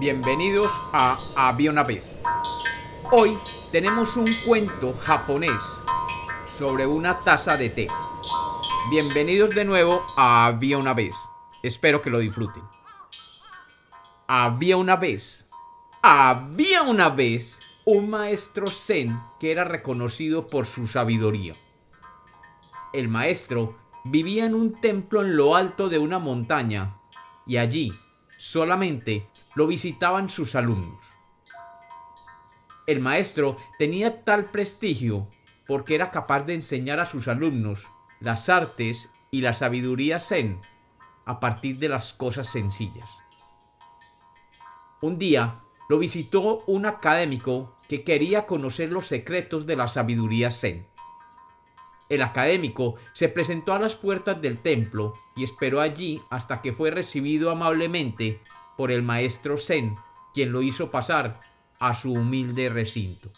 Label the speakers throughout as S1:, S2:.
S1: Bienvenidos a Había una vez. Hoy tenemos un cuento japonés sobre una taza de té. Bienvenidos de nuevo a Había una vez. Espero que lo disfruten. Había una vez. Había una vez un maestro zen que era reconocido por su sabiduría. El maestro vivía en un templo en lo alto de una montaña y allí solamente lo visitaban sus alumnos. El maestro tenía tal prestigio porque era capaz de enseñar a sus alumnos las artes y la sabiduría zen a partir de las cosas sencillas. Un día lo visitó un académico que quería conocer los secretos de la sabiduría zen. El académico se presentó a las puertas del templo y esperó allí hasta que fue recibido amablemente por el maestro Zen, quien lo hizo pasar a su humilde recinto.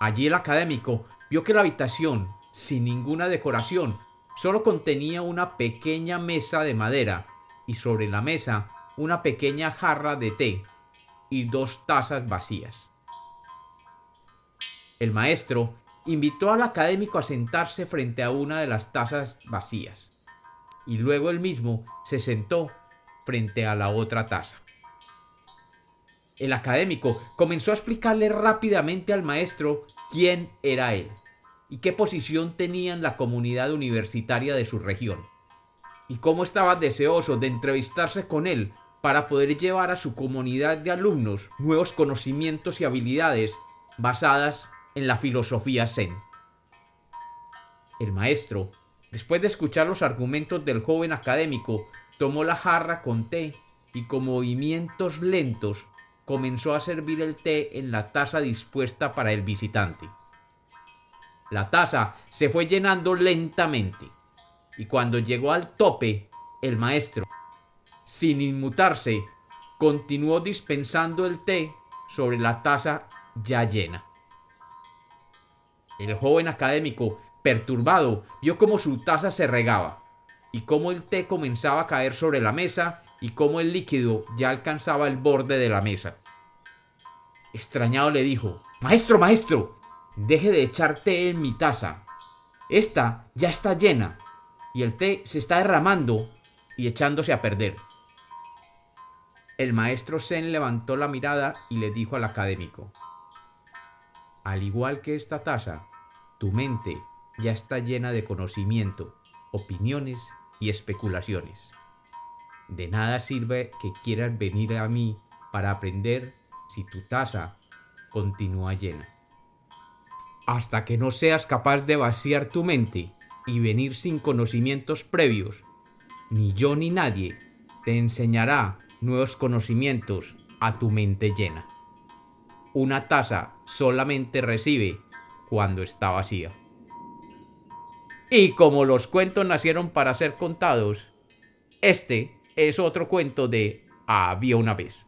S1: Allí el académico vio que la habitación, sin ninguna decoración, solo contenía una pequeña mesa de madera y sobre la mesa una pequeña jarra de té y dos tazas vacías. El maestro invitó al académico a sentarse frente a una de las tazas vacías, y luego él mismo se sentó frente a la otra taza. El académico comenzó a explicarle rápidamente al maestro quién era él y qué posición tenía en la comunidad universitaria de su región, y cómo estaba deseoso de entrevistarse con él para poder llevar a su comunidad de alumnos nuevos conocimientos y habilidades basadas en la filosofía zen. El maestro, después de escuchar los argumentos del joven académico, tomó la jarra con té y con movimientos lentos comenzó a servir el té en la taza dispuesta para el visitante. La taza se fue llenando lentamente y cuando llegó al tope, el maestro, sin inmutarse, continuó dispensando el té sobre la taza ya llena. El joven académico, perturbado, vio cómo su taza se regaba, y cómo el té comenzaba a caer sobre la mesa, y cómo el líquido ya alcanzaba el borde de la mesa. Extrañado le dijo, Maestro, maestro, deje de echar té en mi taza. Esta ya está llena, y el té se está derramando y echándose a perder. El maestro Zen levantó la mirada y le dijo al académico, al igual que esta taza, tu mente ya está llena de conocimiento, opiniones y especulaciones. De nada sirve que quieras venir a mí para aprender si tu taza continúa llena. Hasta que no seas capaz de vaciar tu mente y venir sin conocimientos previos, ni yo ni nadie te enseñará nuevos conocimientos a tu mente llena. Una taza solamente recibe cuando está vacía. Y como los cuentos nacieron para ser contados, este es otro cuento de Había una vez.